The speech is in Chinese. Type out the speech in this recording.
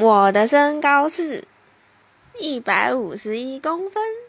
我的身高是一百五十一公分。